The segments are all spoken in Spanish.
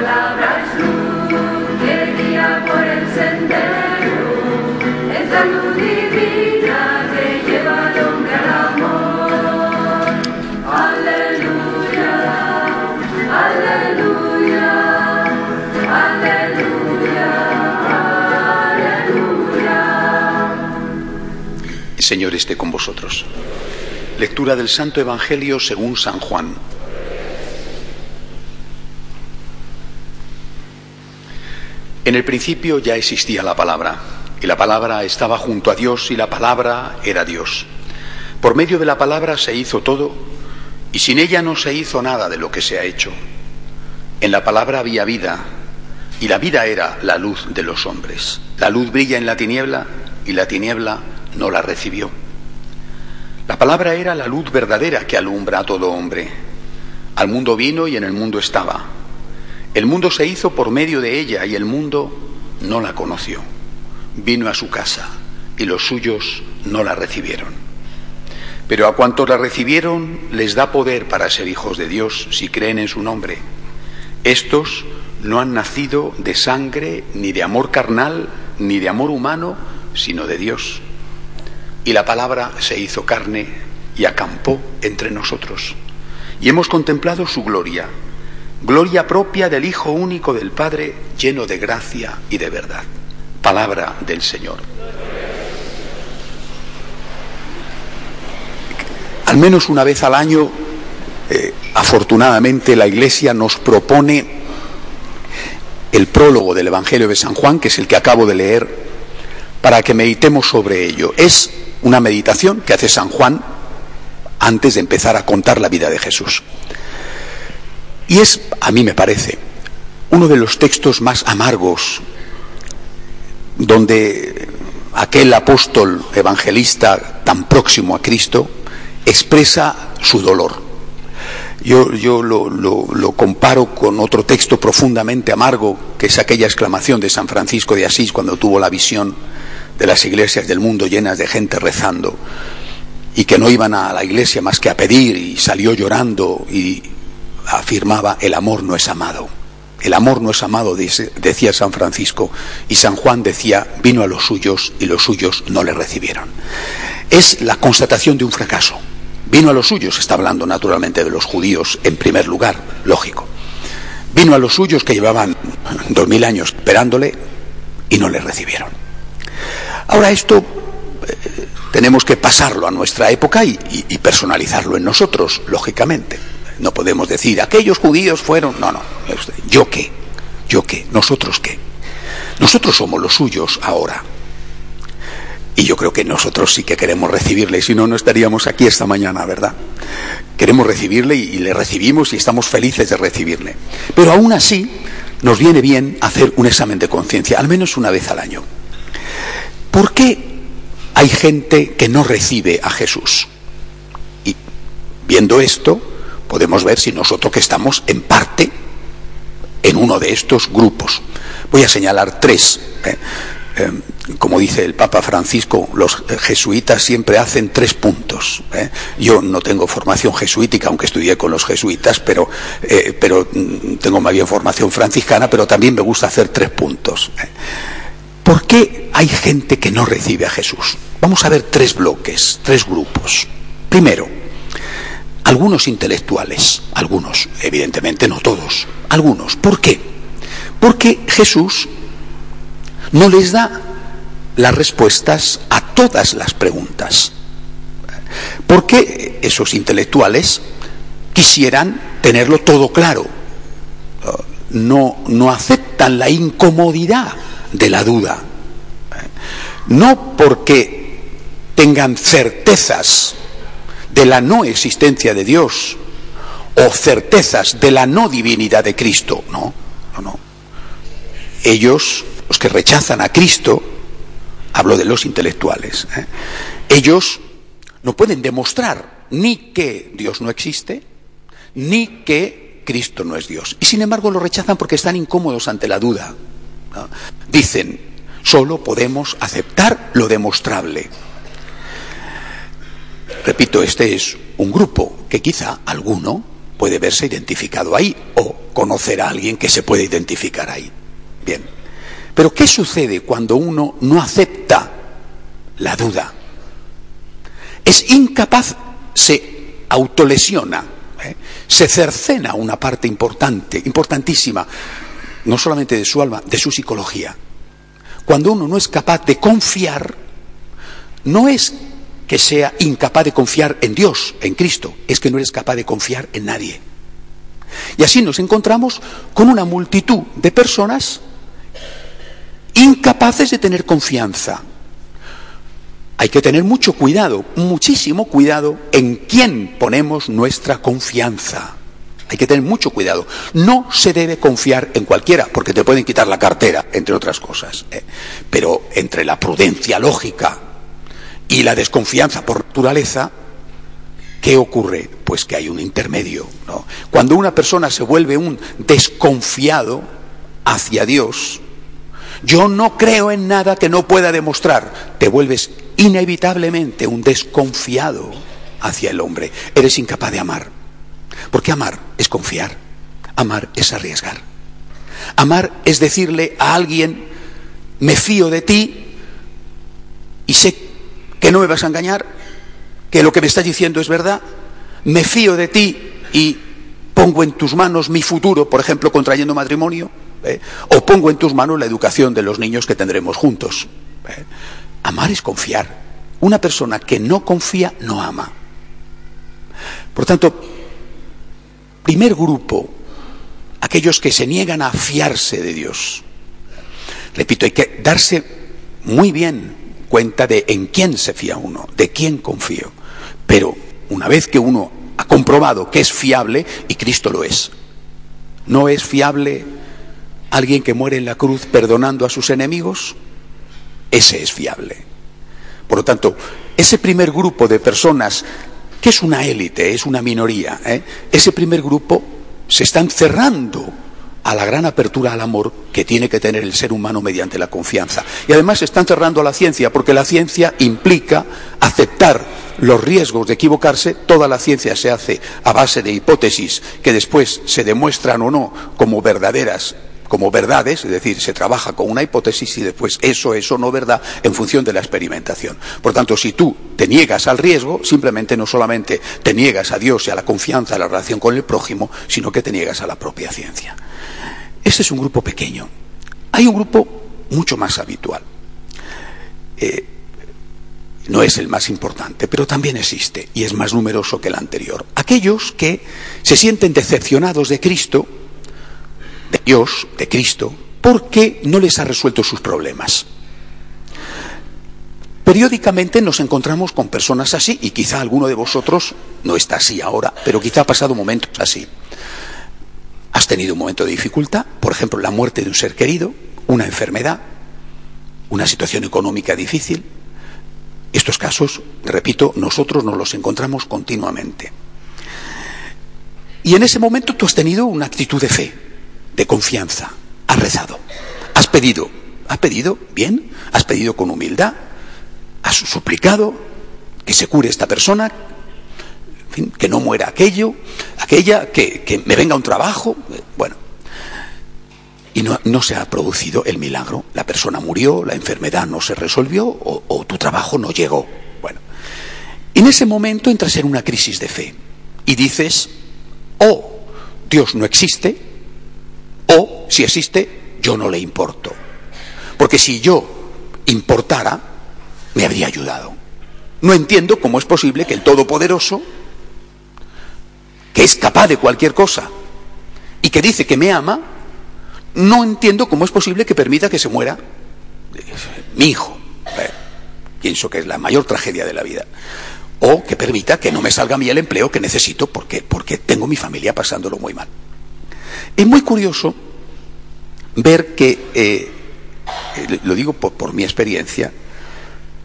palabra es luz que guía por el sendero, es la luz divina que lleva al hombre al amor. Aleluya, aleluya, aleluya, aleluya. El Señor esté con vosotros. Lectura del Santo Evangelio según San Juan. En el principio ya existía la palabra, y la palabra estaba junto a Dios, y la palabra era Dios. Por medio de la palabra se hizo todo, y sin ella no se hizo nada de lo que se ha hecho. En la palabra había vida, y la vida era la luz de los hombres. La luz brilla en la tiniebla, y la tiniebla no la recibió. La palabra era la luz verdadera que alumbra a todo hombre. Al mundo vino y en el mundo estaba. El mundo se hizo por medio de ella y el mundo no la conoció. Vino a su casa y los suyos no la recibieron. Pero a cuantos la recibieron les da poder para ser hijos de Dios si creen en su nombre. Estos no han nacido de sangre, ni de amor carnal, ni de amor humano, sino de Dios. Y la palabra se hizo carne y acampó entre nosotros. Y hemos contemplado su gloria, gloria propia del Hijo único del Padre, lleno de gracia y de verdad. Palabra del Señor. Al menos una vez al año, eh, afortunadamente, la Iglesia nos propone el prólogo del Evangelio de San Juan, que es el que acabo de leer, para que meditemos sobre ello. Es una meditación que hace San Juan antes de empezar a contar la vida de Jesús. Y es, a mí me parece, uno de los textos más amargos donde aquel apóstol evangelista tan próximo a Cristo expresa su dolor. Yo, yo lo, lo, lo, comparo con otro texto profundamente amargo, que es aquella exclamación de San Francisco de Asís cuando tuvo la visión de las iglesias del mundo llenas de gente rezando y que no iban a la iglesia más que a pedir y salió llorando y afirmaba el amor no es amado. El amor no es amado, decía San Francisco, y San Juan decía, vino a los suyos y los suyos no le recibieron. Es la constatación de un fracaso. Vino a los suyos, está hablando naturalmente de los judíos en primer lugar, lógico. Vino a los suyos que llevaban dos mil años esperándole y no le recibieron. Ahora esto eh, tenemos que pasarlo a nuestra época y, personalizarlo en nosotros, lógicamente. No podemos decir, aquellos judíos fueron. No, no. ¿Yo qué? ¿Yo qué? ¿Nosotros qué? Nosotros somos los suyos ahora. Y yo creo que nosotros sí que queremos recibirle, si no, no estaríamos aquí esta mañana, ¿verdad? Queremos recibirle y, y le recibimos y estamos felices de recibirle. Pero aún así, nos viene bien hacer un examen de conciencia, al menos una vez al año. ¿Por qué hay gente que no recibe a Jesús? Y viendo esto, podemos ver si nosotros que estamos en parte en uno de estos grupos. Voy a señalar tres. ¿eh? Eh, como dice el Papa Francisco, los jesuitas siempre hacen tres puntos. ¿eh? Yo no tengo formación jesuítica, aunque estudié con los jesuitas, pero, pero tengo más bien formación franciscana, pero también me gusta hacer tres puntos. ¿Por qué hay gente que no recibe a Jesús? Vamos a ver tres bloques, tres grupos. Primero, algunos intelectuales, algunos, evidentemente no todos, algunos. ¿Por qué? Porque Jesús no les da las respuestas a todas las preguntas. Porque esos intelectuales quisieran tenerlo todo claro. No, no aceptan la incomodidad de la duda. No porque tengan certezas de la no existencia de Dios o certezas de la no divinidad de Cristo. No, no, no. Ellos, los que rechazan a Cristo, hablo de los intelectuales, ¿eh? ellos no pueden demostrar ni que Dios no existe, ni que Cristo no es Dios. Y sin embargo lo rechazan porque están incómodos ante la duda. Dicen, solo podemos aceptar lo demostrable. Repito, este es un grupo que quizá alguno puede verse identificado ahí o conocer a alguien que se puede identificar ahí. Bien. Pero ¿qué sucede cuando uno no acepta la duda? Es incapaz, se autolesiona, ¿eh? se cercena una parte importante, importantísima, no solamente de su alma, de su psicología. Cuando uno no es capaz de confiar, no es que sea incapaz de confiar en Dios, en Cristo, es que no eres capaz de confiar en nadie. Y así nos encontramos con una multitud de personas incapaces de tener confianza. Hay que tener mucho cuidado, muchísimo cuidado en quién ponemos nuestra confianza. Hay que tener mucho cuidado. No se debe confiar en cualquiera, porque te pueden quitar la cartera, entre otras cosas. ¿eh? Pero entre la prudencia lógica y la desconfianza por naturaleza, ¿qué ocurre? Pues que hay un intermedio. ¿no? Cuando una persona se vuelve un desconfiado hacia Dios, yo no creo en nada que no pueda demostrar, te vuelves inevitablemente un desconfiado hacia el hombre. Eres incapaz de amar. Porque amar es confiar, amar es arriesgar. Amar es decirle a alguien, me fío de ti y sé que no me vas a engañar, que lo que me estás diciendo es verdad, me fío de ti y pongo en tus manos mi futuro, por ejemplo, contrayendo matrimonio, ¿eh? o pongo en tus manos la educación de los niños que tendremos juntos. ¿eh? Amar es confiar. Una persona que no confía no ama. Por tanto, primer grupo, aquellos que se niegan a fiarse de Dios. Repito, hay que darse muy bien cuenta de en quién se fía uno, de quién confío. Pero una vez que uno ha comprobado que es fiable, y Cristo lo es, ¿no es fiable alguien que muere en la cruz perdonando a sus enemigos? Ese es fiable. Por lo tanto, ese primer grupo de personas que es una élite, es una minoría. ¿eh? Ese primer grupo se están cerrando a la gran apertura al amor que tiene que tener el ser humano mediante la confianza. Y además se están cerrando a la ciencia, porque la ciencia implica aceptar los riesgos de equivocarse. Toda la ciencia se hace a base de hipótesis que después se demuestran o no como verdaderas como verdades, es decir, se trabaja con una hipótesis y después eso es o no verdad en función de la experimentación. Por tanto, si tú te niegas al riesgo, simplemente no solamente te niegas a Dios y a la confianza, a la relación con el prójimo, sino que te niegas a la propia ciencia. Ese es un grupo pequeño. Hay un grupo mucho más habitual. Eh, no es el más importante, pero también existe y es más numeroso que el anterior. Aquellos que se sienten decepcionados de Cristo de Dios, de Cristo, porque no les ha resuelto sus problemas. Periódicamente nos encontramos con personas así y quizá alguno de vosotros no está así ahora, pero quizá ha pasado momentos así. Has tenido un momento de dificultad, por ejemplo, la muerte de un ser querido, una enfermedad, una situación económica difícil. Estos casos, repito, nosotros nos los encontramos continuamente. Y en ese momento tú has tenido una actitud de fe, de confianza. Has rezado, has pedido, has pedido bien, has pedido con humildad, has suplicado que se cure esta persona, que no muera aquello, aquella, que, me venga un trabajo, bueno. Y no, no, se ha producido el milagro. La persona murió, la enfermedad no se resolvió o, o tu trabajo no llegó. Bueno, en ese momento entras en una crisis de fe y dices, oh, Dios no existe, si existe, yo no le importo. Porque si yo importara, me habría ayudado. No entiendo cómo es posible que el Todopoderoso, que es capaz de cualquier cosa y que dice que me ama, no entiendo cómo es posible que permita que se muera mi hijo. Eh, pienso que es la mayor tragedia de la vida. O que permita que no me salga a mí el empleo que necesito porque, porque tengo mi familia pasándolo muy mal. Es muy curioso ver que, eh, eh, lo digo por, mi experiencia,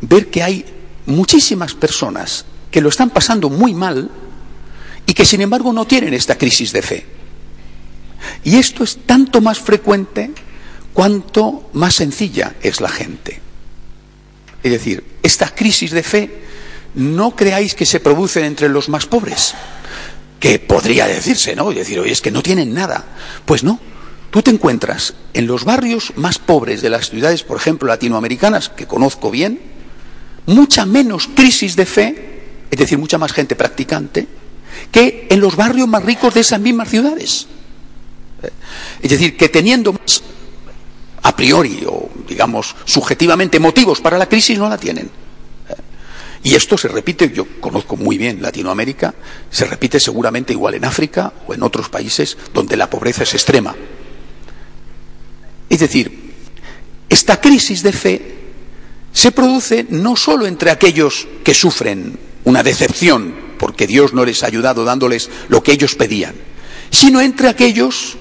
ver que hay muchísimas personas que lo están pasando muy mal y que sin embargo no tienen esta crisis de fe. Y esto es tanto más frecuente cuanto más sencilla es la gente. Es decir, esta crisis de fe no creáis que se produce entre los más pobres. que podría decirse, ¿no? Y decir, oye, es que no tienen nada. Pues no. Tú te encuentras en los barrios más pobres de las ciudades, por ejemplo, latinoamericanas, que conozco bien, mucha menos crisis de fe, es decir, mucha más gente practicante, que en los barrios más ricos de esas mismas ciudades. Es decir, que teniendo más a priori o, digamos, subjetivamente motivos para la crisis, no la tienen. Y esto se repite, yo conozco muy bien Latinoamérica, se repite seguramente igual en África o en otros países donde la pobreza es extrema. Es decir, esta crisis de fe se produce no solo entre aquellos que sufren una decepción porque Dios no les ha ayudado dándoles lo que ellos pedían, sino entre aquellos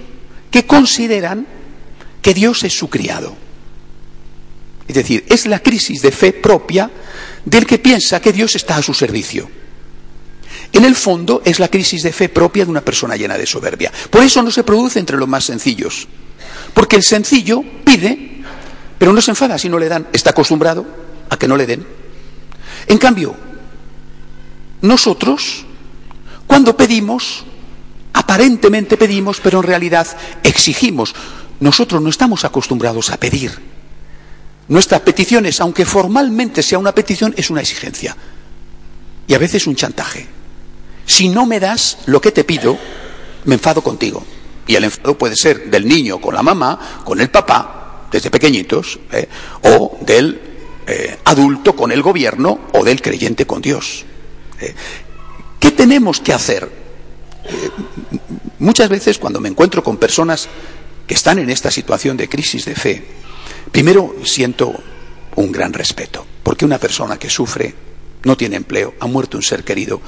que consideran que Dios es su criado. Es decir, es la crisis de fe propia del que piensa que Dios está a su servicio. En el fondo es la crisis de fe propia de una persona llena de soberbia. Por eso no se produce entre los más sencillos. Porque el sencillo pide, pero no se enfada si no le dan. Está acostumbrado a que no le den. En cambio, nosotros, cuando pedimos, aparentemente pedimos, pero en realidad exigimos. Nosotros no estamos acostumbrados a pedir. Nuestras peticiones, aunque formalmente sea una petición, es una exigencia. Y a veces un chantaje. Si no me das lo que te pido, me enfado contigo. Y el enfado puede ser del niño con la mamá, con el papá, desde pequeñitos, ¿eh? o del eh, adulto con el gobierno, o del creyente con Dios. ¿eh? ¿Qué tenemos que hacer? muchas veces cuando me encuentro con personas que están en esta situación de crisis de fe, primero siento un gran respeto, porque una persona que sufre, no tiene empleo, ha muerto un ser querido,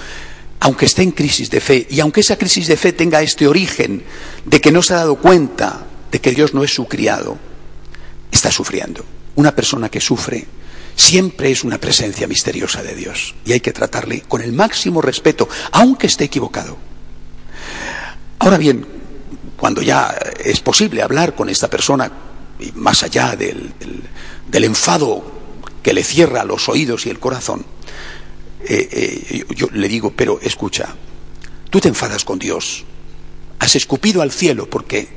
aunque esté en crisis de fe, y aunque esa crisis de fe tenga este origen de que no se ha dado cuenta de que Dios no es su criado, está sufriendo. Una persona que sufre siempre es una presencia misteriosa de Dios y hay que tratarle con el máximo respeto, aunque esté equivocado. Ahora bien, cuando ya es posible hablar con esta persona, más allá del, del, enfado que le cierra los oídos y el corazón, eh, eh, yo le digo, pero escucha, tú te enfadas con Dios, has escupido al cielo porque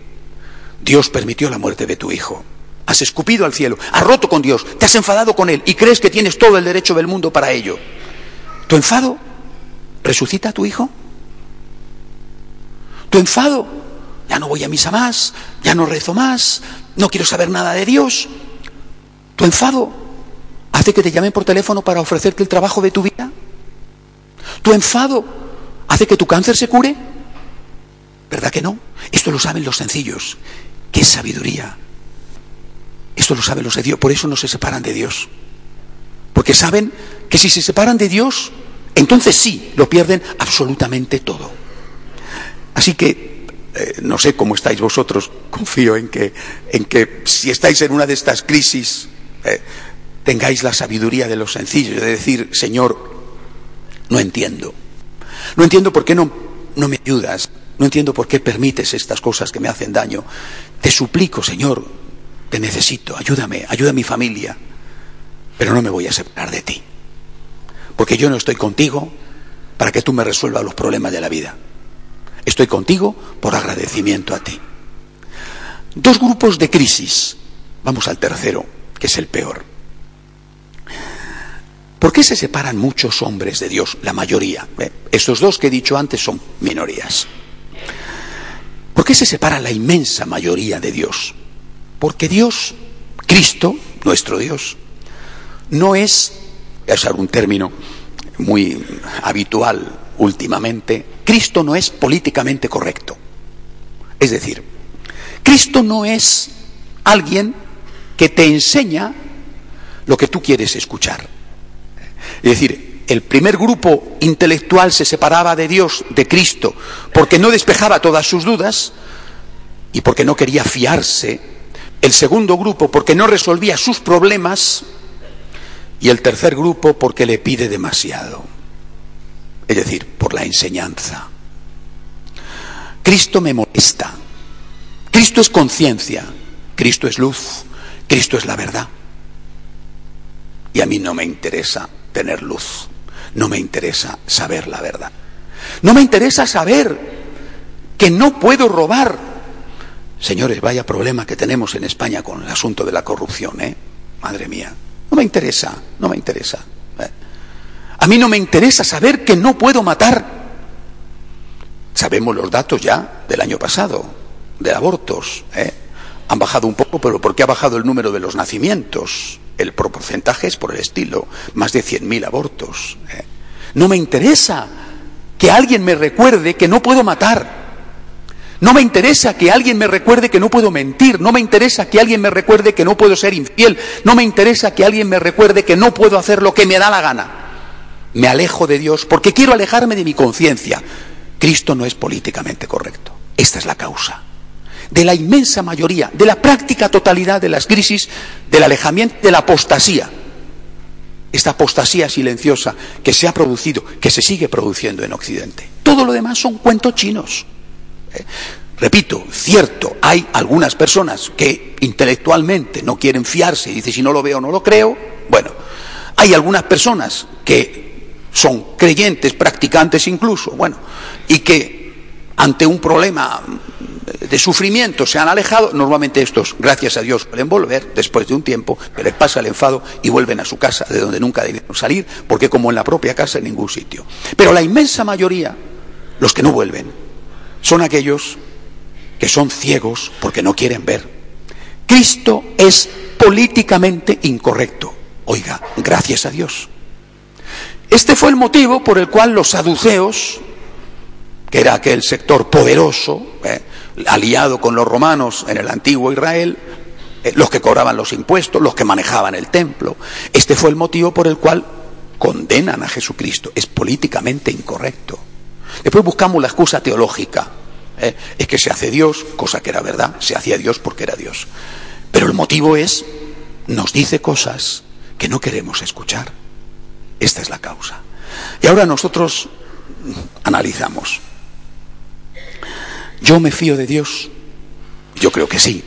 Dios permitió la muerte de tu hijo, has escupido al cielo, has roto con Dios, te has enfadado con Él y crees que tienes todo el derecho del mundo para ello. ¿Tu enfado resucita a tu hijo? Tu enfado, ya no voy a misa más, ya no rezo más, no quiero saber nada de Dios. Tu enfado hace que te llamen por teléfono para ofrecerte el trabajo de tu vida. Tu enfado hace que tu cáncer se cure. ¿Verdad que no? Esto lo saben los sencillos. ¡Qué sabiduría! Esto lo saben los de Dios. Por eso no se separan de Dios. Porque saben que si se separan de Dios, entonces sí, lo pierden absolutamente todo. Así que eh, no sé cómo estáis vosotros, confío en que, en que si estáis en una de estas crisis, eh, tengáis la sabiduría de los sencillos, de decir, Señor, no entiendo. No entiendo por qué no, no me ayudas, no entiendo por qué permites estas cosas que me hacen daño. Te suplico, Señor, te necesito, ayúdame, ayuda a mi familia, pero no me voy a separar de ti, porque yo no estoy contigo para que tú me resuelvas los problemas de la vida. Estoy contigo por agradecimiento a ti. Dos grupos de crisis. Vamos al tercero, que es el peor. ¿Por qué se separan muchos hombres de Dios? La mayoría. ¿eh? Estos dos que he dicho antes son minorías. ¿Por qué se separa la inmensa mayoría de Dios? Porque Dios, Cristo, nuestro Dios, no es, es un término muy habitual últimamente, Cristo no es políticamente correcto. Es decir, Cristo no es alguien que te enseña lo que tú quieres escuchar. Es decir, el primer grupo intelectual se separaba de Dios, de Cristo, porque no despejaba todas sus dudas y porque no quería fiarse. El segundo grupo porque no resolvía sus problemas y el tercer grupo porque le pide demasiado es decir, por la enseñanza. Cristo me molesta. Cristo es conciencia. Cristo es luz. Cristo es la verdad. Y a mí no me interesa tener luz. No me interesa saber la verdad. No me interesa saber que no puedo robar. Señores, vaya problema que tenemos en España con el asunto de la corrupción, ¿eh? Madre mía. No me interesa, no me interesa. ¿eh? A mí no me interesa saber que no puedo matar. Sabemos los datos ya del año pasado, de abortos. ¿eh? Han bajado un poco, pero ¿por qué ha bajado el número de los nacimientos? El porcentaje es por el estilo, más de 100.000 abortos. ¿eh? No me interesa que alguien me recuerde que no puedo matar. No me interesa que alguien me recuerde que no puedo mentir, no me interesa que alguien me recuerde que no puedo ser infiel, no me interesa que alguien me recuerde que no puedo hacer lo que me da la gana. Me alejo de Dios porque quiero alejarme de mi conciencia. Cristo no es políticamente correcto. Esta es la causa de la inmensa mayoría, de la práctica totalidad de las crisis, del alejamiento, de la apostasía. Esta apostasía silenciosa que se ha producido, que se sigue produciendo en Occidente. Todo lo demás son cuentos chinos. ¿eh? Repito, cierto, hay algunas personas que intelectualmente no quieren fiarse y dicen si no lo veo no lo creo. Bueno, hay algunas personas que son creyentes, practicantes incluso, bueno, y que ante un problema de sufrimiento se han alejado, normalmente estos, gracias a Dios, pueden volver después de un tiempo, que les pasa el enfado y vuelven a su casa, de donde nunca debieron salir, porque como en la propia casa en ningún sitio. Pero la inmensa mayoría, los que no vuelven, son aquellos que son ciegos porque no quieren ver. Cristo es políticamente incorrecto. Oiga, gracias a Dios. Este fue el motivo por el cual los saduceos, que era aquel sector poderoso, ¿eh? Aliado con los romanos en el antiguo Israel, eh, los que cobraban los impuestos, los que manejaban el templo, este fue el motivo por el cual condenan a Jesucristo. Es políticamente incorrecto. Después buscamos la excusa teológica. ¿eh? Es que se hace Dios, cosa que era verdad, se hacía Dios porque era Dios. Pero el motivo es, nos dice cosas que no queremos escuchar. Esta es la causa. Y ahora nosotros analizamos. ¿Yo me fío de Dios? Yo creo que sí,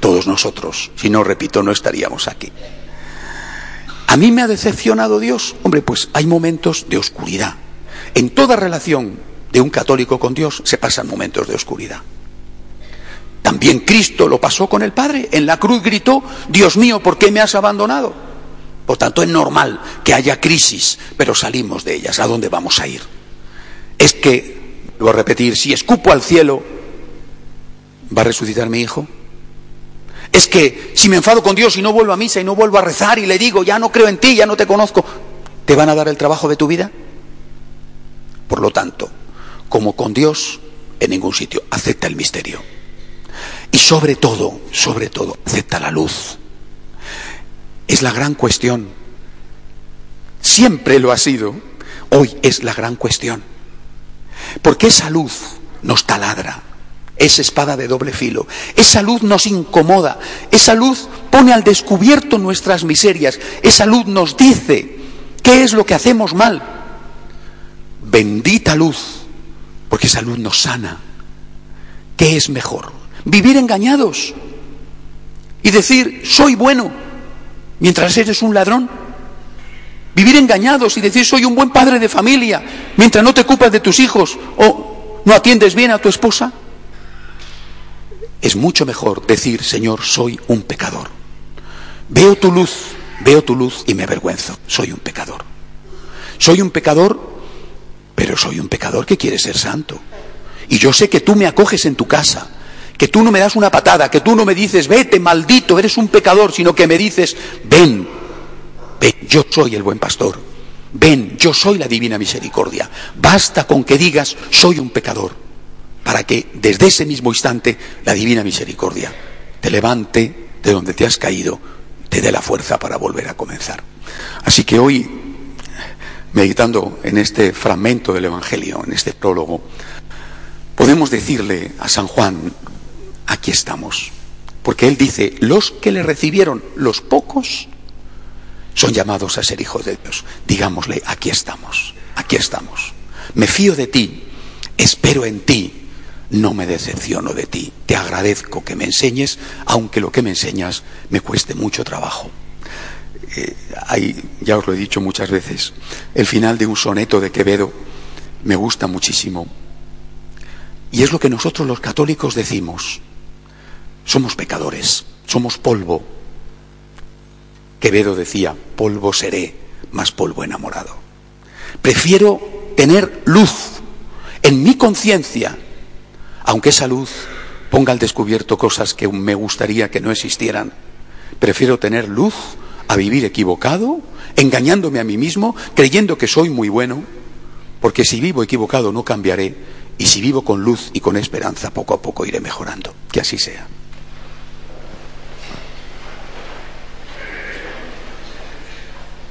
todos nosotros. Si no, repito, no estaríamos aquí. ¿A mí me ha decepcionado Dios? Hombre, pues hay momentos de oscuridad. En toda relación de un católico con Dios se pasan momentos de oscuridad. También Cristo lo pasó con el Padre. En la cruz gritó, Dios mío, ¿por qué me has abandonado? Por tanto, es normal que haya crisis, pero salimos de ellas. ¿A dónde vamos a ir? Es que, a repetir, si escupo al cielo, ¿va a resucitar mi hijo? Es que si me enfado con Dios y no vuelvo a misa y no vuelvo a rezar y le digo, ya no creo en ti, ya no te conozco, ¿te van a dar el trabajo de tu vida? Por lo tanto, como con Dios, en ningún sitio, acepta el misterio. Y sobre todo, sobre todo, acepta la luz. Es la gran cuestión. Siempre lo ha sido. Hoy es la gran cuestión. Porque esa luz nos taladra, es espada de doble filo. Esa luz nos incomoda, esa luz pone al descubierto nuestras miserias, esa luz nos dice qué es lo que hacemos mal, bendita luz, porque esa luz nos sana. ¿Qué es mejor? Vivir engañados y decir, soy bueno, mientras eres un ladrón. Vivir engañados y decir, soy un buen padre de familia, mientras no te ocupas de tus hijos o no atiendes bien a tu esposa. Es mucho mejor decir, Señor, soy un pecador. Veo tu luz, veo tu luz y me avergüenzo. Soy un pecador. Soy un pecador pero soy un pecador que quiere ser santo. Y yo sé que tú me acoges en tu casa, que tú no me das una patada, que tú no me dices, vete, maldito, eres un pecador, sino que me dices, ven, ven, yo soy el buen pastor, ven, yo soy la divina misericordia. Basta con que digas, soy un pecador, para que desde ese mismo instante la divina misericordia te levante de donde te has caído, te dé la fuerza para volver a comenzar. Así que hoy meditando en este fragmento del Evangelio, en este prólogo, podemos decirle a San Juan, aquí estamos. Porque él dice, los que le recibieron, los pocos, son llamados a ser hijos de Dios. Digámosle, aquí estamos, aquí estamos. Me fío de ti, espero en ti, no me decepciono de ti. Te agradezco que me enseñes, aunque lo que me enseñas me cueste mucho trabajo. Eh, ya os lo he dicho muchas veces, el final de un soneto de Quevedo me gusta muchísimo. Y es lo que nosotros los católicos decimos. Somos pecadores, somos polvo. Quevedo decía, polvo seré, más polvo enamorado. Prefiero tener luz en mi conciencia, aunque esa luz ponga al descubierto cosas que me gustaría que no existieran. Prefiero tener luz a vivir equivocado, engañándome a mí mismo, creyendo que soy muy bueno, porque si vivo equivocado no cambiaré, y si vivo con luz y con esperanza, poco a poco iré mejorando. Que así sea.